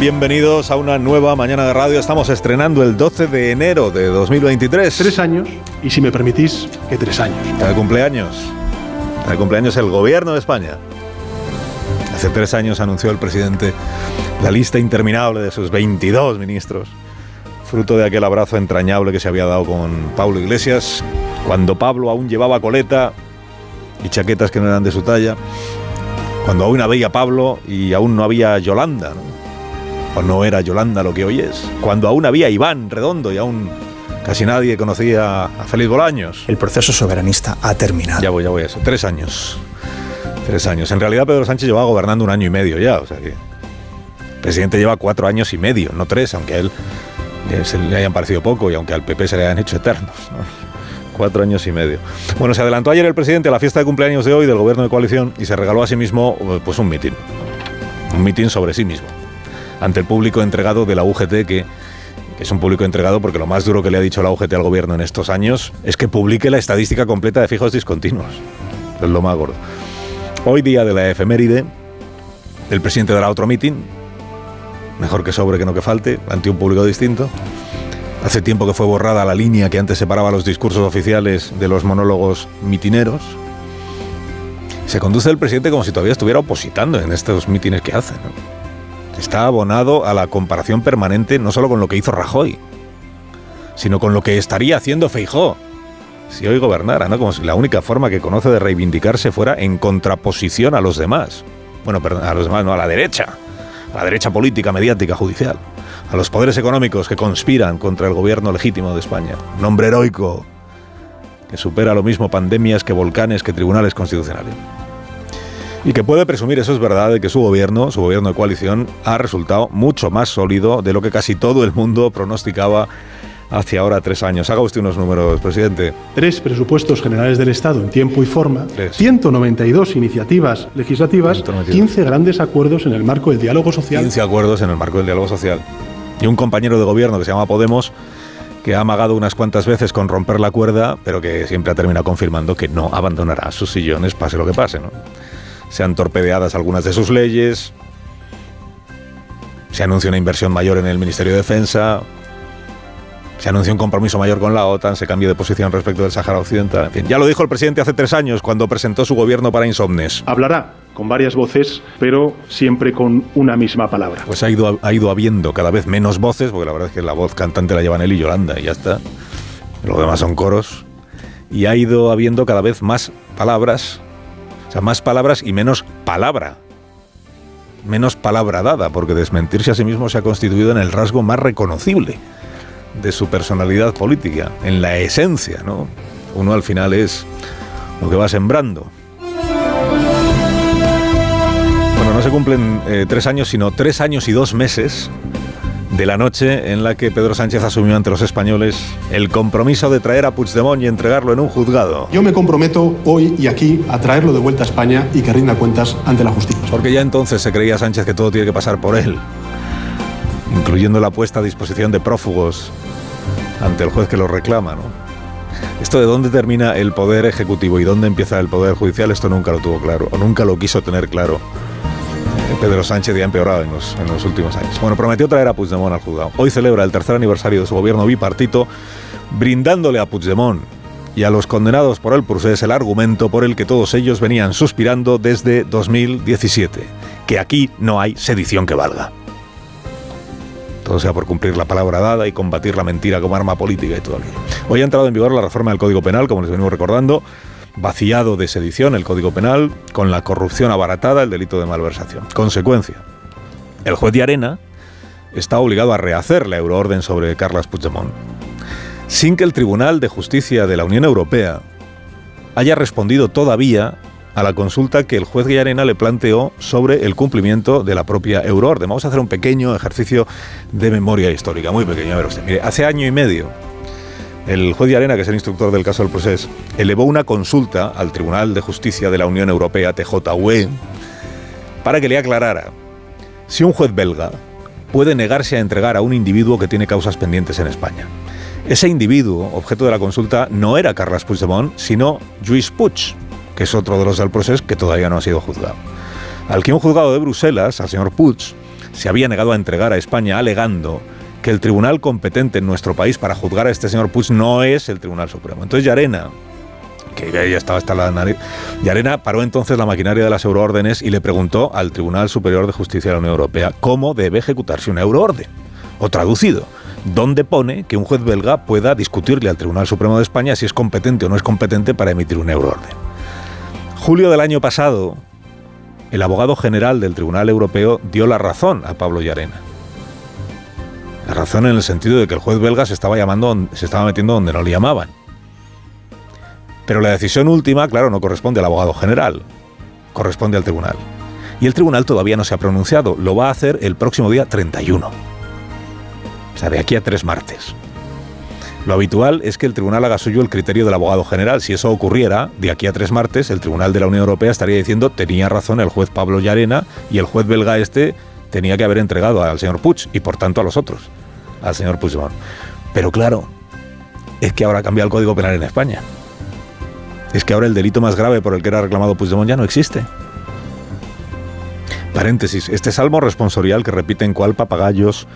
Bienvenidos a una nueva mañana de radio. Estamos estrenando el 12 de enero de 2023. Tres años, y si me permitís, que tres años. Está de cumpleaños. Está de cumpleaños el gobierno de España. Hace tres años anunció el presidente la lista interminable de sus 22 ministros, fruto de aquel abrazo entrañable que se había dado con Pablo Iglesias, cuando Pablo aún llevaba coleta y chaquetas que no eran de su talla, cuando aún había Pablo y aún no había Yolanda, ¿no? O no era Yolanda lo que hoy es, cuando aún había Iván Redondo y aún casi nadie conocía a Félix Bolaños. El proceso soberanista ha terminado. Ya voy, ya voy a eso. Tres años. Tres años. En realidad Pedro Sánchez lleva gobernando un año y medio ya. O sea que el presidente lleva cuatro años y medio, no tres, aunque a él eh, se le hayan parecido poco y aunque al PP se le hayan hecho eternos. ¿no? Cuatro años y medio. Bueno, se adelantó ayer el presidente a la fiesta de cumpleaños de hoy del gobierno de coalición y se regaló a sí mismo eh, pues un mitin. Un mitin sobre sí mismo. Ante el público entregado de la UGT que es un público entregado porque lo más duro que le ha dicho la UGT al gobierno en estos años es que publique la estadística completa de fijos discontinuos. Es lo más gordo. Hoy día de la efeméride, el presidente dará otro mitin, mejor que sobre que no que falte, ante un público distinto. Hace tiempo que fue borrada la línea que antes separaba los discursos oficiales de los monólogos mitineros. Se conduce el presidente como si todavía estuviera opositando en estos mítines que hace. Está abonado a la comparación permanente no solo con lo que hizo Rajoy, sino con lo que estaría haciendo Feijó si hoy gobernara, ¿no? Como si la única forma que conoce de reivindicarse fuera en contraposición a los demás. Bueno, perdón, a los demás, no, a la derecha. A la derecha política, mediática, judicial. A los poderes económicos que conspiran contra el gobierno legítimo de España. Un hombre heroico que supera lo mismo pandemias que volcanes que tribunales constitucionales. Y que puede presumir, eso es verdad, de que su gobierno, su gobierno de coalición, ha resultado mucho más sólido de lo que casi todo el mundo pronosticaba hace ahora tres años. Haga usted unos números, presidente. Tres presupuestos generales del Estado en tiempo y forma, Tres. 192 iniciativas legislativas, 192. 15 grandes acuerdos en el marco del diálogo social. 15 acuerdos en el marco del diálogo social. Y un compañero de gobierno que se llama Podemos, que ha amagado unas cuantas veces con romper la cuerda, pero que siempre ha terminado confirmando que no abandonará sus sillones, pase lo que pase. ¿no? Se han torpedeadas algunas de sus leyes, se anuncia una inversión mayor en el Ministerio de Defensa, se anuncia un compromiso mayor con la OTAN, se cambia de posición respecto del Sáhara Occidental. En fin, ya lo dijo el presidente hace tres años cuando presentó su gobierno para insomnes. Hablará con varias voces, pero siempre con una misma palabra. Pues ha ido, ha ido habiendo cada vez menos voces, porque la verdad es que la voz cantante la llevan él y Yolanda y ya está. Lo demás son coros. Y ha ido habiendo cada vez más palabras, o sea, más palabras y menos palabra. Menos palabra dada, porque desmentirse a sí mismo se ha constituido en el rasgo más reconocible de su personalidad política, en la esencia, ¿no? Uno al final es lo que va sembrando. Bueno, no se cumplen eh, tres años, sino tres años y dos meses de la noche en la que Pedro Sánchez asumió ante los españoles el compromiso de traer a Puigdemont y entregarlo en un juzgado. Yo me comprometo hoy y aquí a traerlo de vuelta a España y que rinda cuentas ante la justicia. Porque ya entonces se creía Sánchez que todo tiene que pasar por él, incluyendo la puesta a disposición de prófugos ante el juez que lo reclama, ¿no? Esto de dónde termina el poder ejecutivo y dónde empieza el poder judicial, esto nunca lo tuvo claro, o nunca lo quiso tener claro. Eh, Pedro Sánchez ya ha empeorado en los, en los últimos años. Bueno, prometió traer a Puigdemont al juzgado. Hoy celebra el tercer aniversario de su gobierno bipartito, brindándole a Puigdemont y a los condenados por el procés el argumento por el que todos ellos venían suspirando desde 2017, que aquí no hay sedición que valga. Todo sea por cumplir la palabra dada y combatir la mentira como arma política y todo aquello. Hoy ha entrado en vigor la reforma del Código Penal, como les venimos recordando, vaciado de sedición el Código Penal, con la corrupción abaratada, el delito de malversación. Consecuencia, el juez de Arena está obligado a rehacer la euroorden sobre Carles Puigdemont, sin que el Tribunal de Justicia de la Unión Europea haya respondido todavía a la consulta que el juez Guillarena le planteó sobre el cumplimiento de la propia Euroorden. Vamos a hacer un pequeño ejercicio de memoria histórica, muy pequeño. A ver usted, mire, hace año y medio, el juez Guillarena, que es el instructor del caso del proceso, elevó una consulta al Tribunal de Justicia de la Unión Europea, TJUE, para que le aclarara si un juez belga puede negarse a entregar a un individuo que tiene causas pendientes en España. Ese individuo, objeto de la consulta, no era Carles Puigdemont, sino Lluís Puig, que es otro de los del proceso que todavía no ha sido juzgado. Al que un juzgado de Bruselas, al señor Puig, se había negado a entregar a España alegando que el tribunal competente en nuestro país para juzgar a este señor Puig no es el Tribunal Supremo. Entonces Yarena, que ya estaba hasta la nariz, Yarena paró entonces la maquinaria de las euroórdenes y le preguntó al Tribunal Superior de Justicia de la Unión Europea cómo debe ejecutarse una euroorden. O traducido, ¿dónde pone que un juez belga pueda discutirle al Tribunal Supremo de España si es competente o no es competente para emitir una euroorden. Julio del año pasado, el abogado general del Tribunal Europeo dio la razón a Pablo Yarena. La razón en el sentido de que el juez belga se estaba, llamando, metiendo donde no le llamaban. Pero la decisión última, claro, no corresponde al abogado general, corresponde al tribunal. Y el tribunal todavía no se ha pronunciado, lo va a hacer el próximo día 31. O sea, de aquí a tres martes. Lo habitual es que el tribunal haga suyo el criterio del abogado general. Si eso ocurriera, de aquí a tres martes, el tribunal de la Unión Europea estaría diciendo tenía razón el juez Pablo Llarena y el juez belga este tenía que haber entregado al señor Puig y por tanto a los otros, al señor Puigdemont. Pero claro, es que ahora cambia el Código Penal en España es que ahora el delito más grave por el que era reclamado Puigdemont ya no existe. Paréntesis, este salmo responsorial que repiten cual papagayos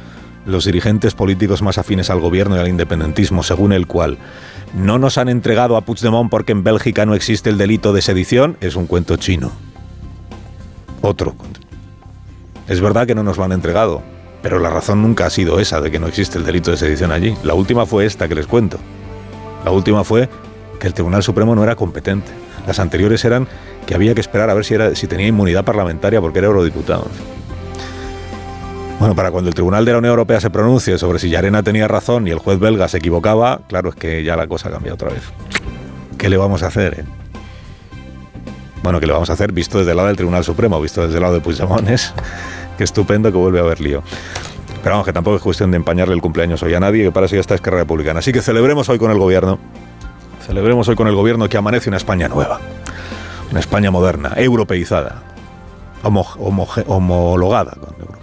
los dirigentes políticos más afines al gobierno y al independentismo, según el cual no nos han entregado a Puigdemont porque en Bélgica no existe el delito de sedición, es un cuento chino. Otro. Es verdad que no nos lo han entregado, pero la razón nunca ha sido esa de que no existe el delito de sedición allí. La última fue esta que les cuento. La última fue que el Tribunal Supremo no era competente. Las anteriores eran que había que esperar a ver si, era, si tenía inmunidad parlamentaria porque era eurodiputado. Bueno, para cuando el Tribunal de la Unión Europea se pronuncie sobre si Yarena tenía razón y el juez belga se equivocaba, claro es que ya la cosa cambia otra vez. ¿Qué le vamos a hacer? Eh? Bueno, ¿qué le vamos a hacer visto desde el lado del Tribunal Supremo, visto desde el lado de Puigdemont? Que estupendo que vuelve a haber lío. Pero vamos, que tampoco es cuestión de empañarle el cumpleaños hoy a nadie, que para eso ya está Esquerra Republicana. Así que celebremos hoy con el gobierno Celebremos hoy con el gobierno que amanece una España nueva, una España moderna, europeizada, homologada con Europa,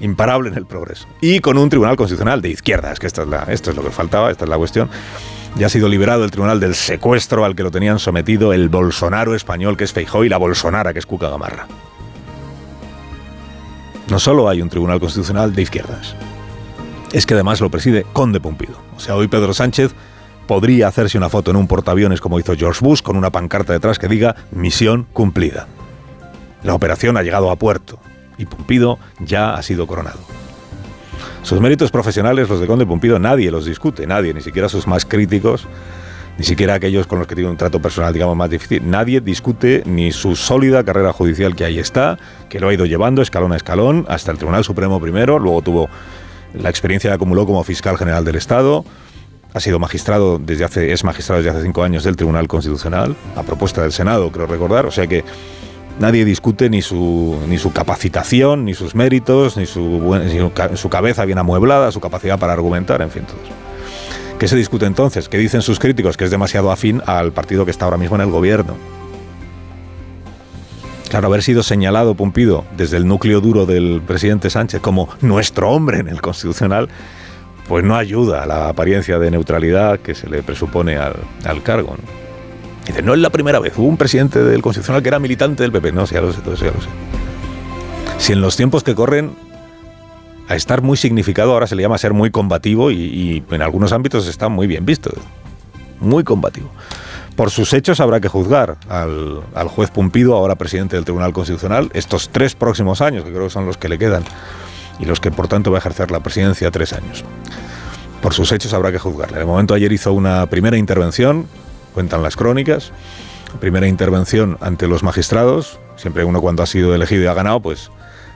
imparable en el progreso y con un tribunal constitucional de izquierdas, que esta es la, esto es lo que faltaba, esta es la cuestión. Ya ha sido liberado el tribunal del secuestro al que lo tenían sometido el Bolsonaro español que es Feijó y la Bolsonara que es Cuca Gamarra. No solo hay un tribunal constitucional de izquierdas, es que además lo preside Conde Pumpido. O sea, hoy Pedro Sánchez podría hacerse una foto en un portaaviones como hizo George Bush con una pancarta detrás que diga misión cumplida. La operación ha llegado a puerto y Pumpido ya ha sido coronado. Sus méritos profesionales, los de Conde Pumpido, nadie los discute, nadie, ni siquiera sus más críticos, ni siquiera aquellos con los que tiene un trato personal, digamos, más difícil. Nadie discute ni su sólida carrera judicial que ahí está, que lo ha ido llevando escalón a escalón hasta el Tribunal Supremo primero, luego tuvo la experiencia que acumuló como fiscal general del Estado, ha sido magistrado desde hace, es magistrado desde hace cinco años del Tribunal Constitucional, a propuesta del Senado, creo recordar, o sea que nadie discute ni su, ni su capacitación, ni sus méritos, ni su, su cabeza bien amueblada, su capacidad para argumentar, en fin, todo. ¿Qué se discute entonces? ¿Qué dicen sus críticos? Que es demasiado afín al partido que está ahora mismo en el gobierno. Claro, haber sido señalado Pumpido desde el núcleo duro del presidente Sánchez como nuestro hombre en el Constitucional pues no ayuda a la apariencia de neutralidad que se le presupone al, cargo. ¿no? Dice, no es la primera vez, hubo un presidente del Constitucional que era militante del PP. No, ya lo sé, todo eso ya lo sé. Si en los tiempos que corren a estar muy significado ahora se le llama ser muy combativo y, en algunos ámbitos está muy bien visto. Muy combativo. Por sus hechos habrá que juzgar al, al, juez Pumpido, ahora presidente del Tribunal Constitucional, estos tres próximos años, que creo que son los que le quedan y los que por tanto va a ejercer la presidencia tres años. Por sus hechos habrá que juzgarle. De momento ayer hizo una primera intervención, cuentan las crónicas, primera intervención ante los magistrados, siempre uno cuando ha sido elegido y ha ganado, pues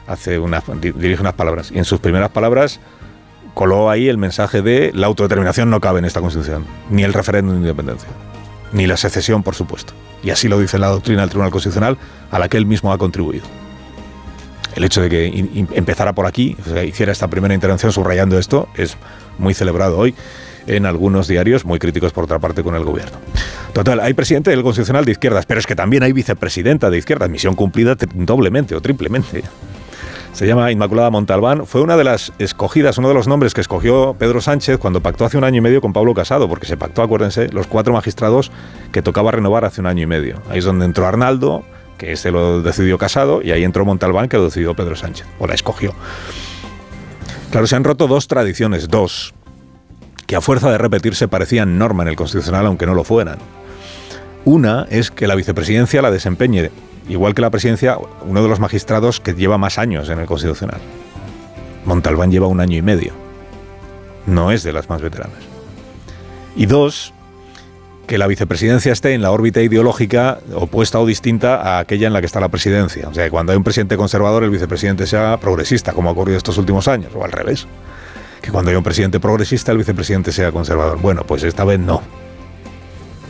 hace una, dirige unas palabras. Y en sus primeras palabras coló ahí el mensaje de la autodeterminación no cabe en esta Constitución, ni el referéndum de independencia. ni la secesión, por supuesto. Y así lo dice la doctrina del Tribunal Constitucional, a la que él mismo ha contribuido. El hecho de que empezara por aquí, hiciera esta primera intervención subrayando esto, es muy celebrado hoy en algunos diarios, muy críticos por otra parte con el gobierno. Total, hay presidente del Constitucional de izquierdas, pero es que también hay vicepresidenta de izquierdas, misión cumplida doblemente o triplemente. Se llama Inmaculada Montalbán. Fue una de las escogidas, uno de los nombres que escogió Pedro Sánchez cuando pactó hace un año y medio con Pablo Casado, porque se pactó, acuérdense, los cuatro magistrados que tocaba renovar hace un año y medio. Ahí es donde entró Arnaldo, que ese lo decidió Casado, y ahí entró Montalbán, que lo decidió Pedro Sánchez, o la escogió. Claro, se han roto dos tradiciones, dos, que a fuerza de repetirse parecían norma en el Constitucional, aunque no lo fueran. Una es que la vicepresidencia la desempeñe, igual que la presidencia, uno de los magistrados que lleva más años en el Constitucional. Montalbán lleva un año y medio. No es de las más veteranas. Y dos, que la vicepresidencia esté en la órbita ideológica opuesta o distinta a aquella en la que está la presidencia. O sea, que cuando hay un presidente conservador, el vicepresidente sea progresista, como ha ocurrido estos últimos años, o al revés que cuando hay un presidente progresista el vicepresidente sea conservador. Bueno, pues esta vez no.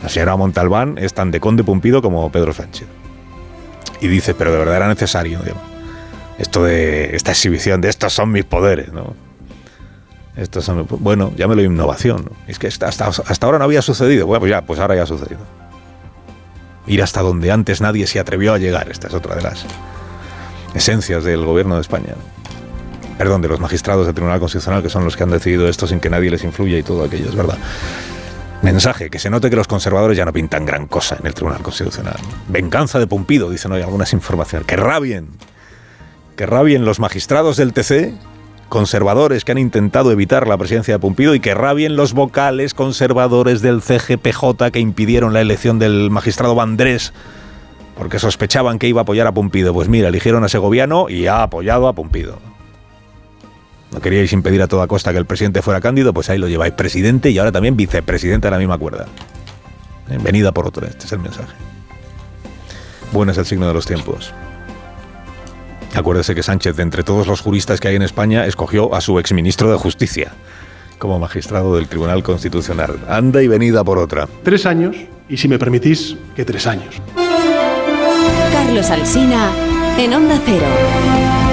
La señora Montalbán es tan de conde Pumpido como Pedro Sánchez. Y dice, pero de verdad era necesario, esto de esta exhibición de estos son mis poderes, ¿no? Estos son, bueno, llámelo innovación. Es que hasta, hasta ahora no había sucedido. Bueno, pues ya, pues ahora ya ha sucedido. Ir hasta donde antes nadie se atrevió a llegar. Esta es otra de las esencias del gobierno de España perdón, de los magistrados del Tribunal Constitucional, que son los que han decidido esto sin que nadie les influya y todo aquello, es verdad. Mensaje, que se note que los conservadores ya no pintan gran cosa en el Tribunal Constitucional. Venganza de Pumpido, dicen hoy algunas informaciones. Que rabien, que rabien los magistrados del TC, conservadores que han intentado evitar la presidencia de Pumpido y que rabien los vocales conservadores del CGPJ que impidieron la elección del magistrado Vandrés porque sospechaban que iba a apoyar a Pumpido. Pues mira, eligieron a Segoviano y ha apoyado a Pumpido. ¿No queríais impedir a toda costa que el presidente fuera cándido? Pues ahí lo lleváis, presidente y ahora también vicepresidente de la misma cuerda. Venida por otro, este es el mensaje. Bueno es el signo de los tiempos. Acuérdese que Sánchez, de entre todos los juristas que hay en España, escogió a su exministro de Justicia como magistrado del Tribunal Constitucional. Anda y venida por otra. Tres años, y si me permitís, que tres años. Carlos Alsina, en Onda Cero.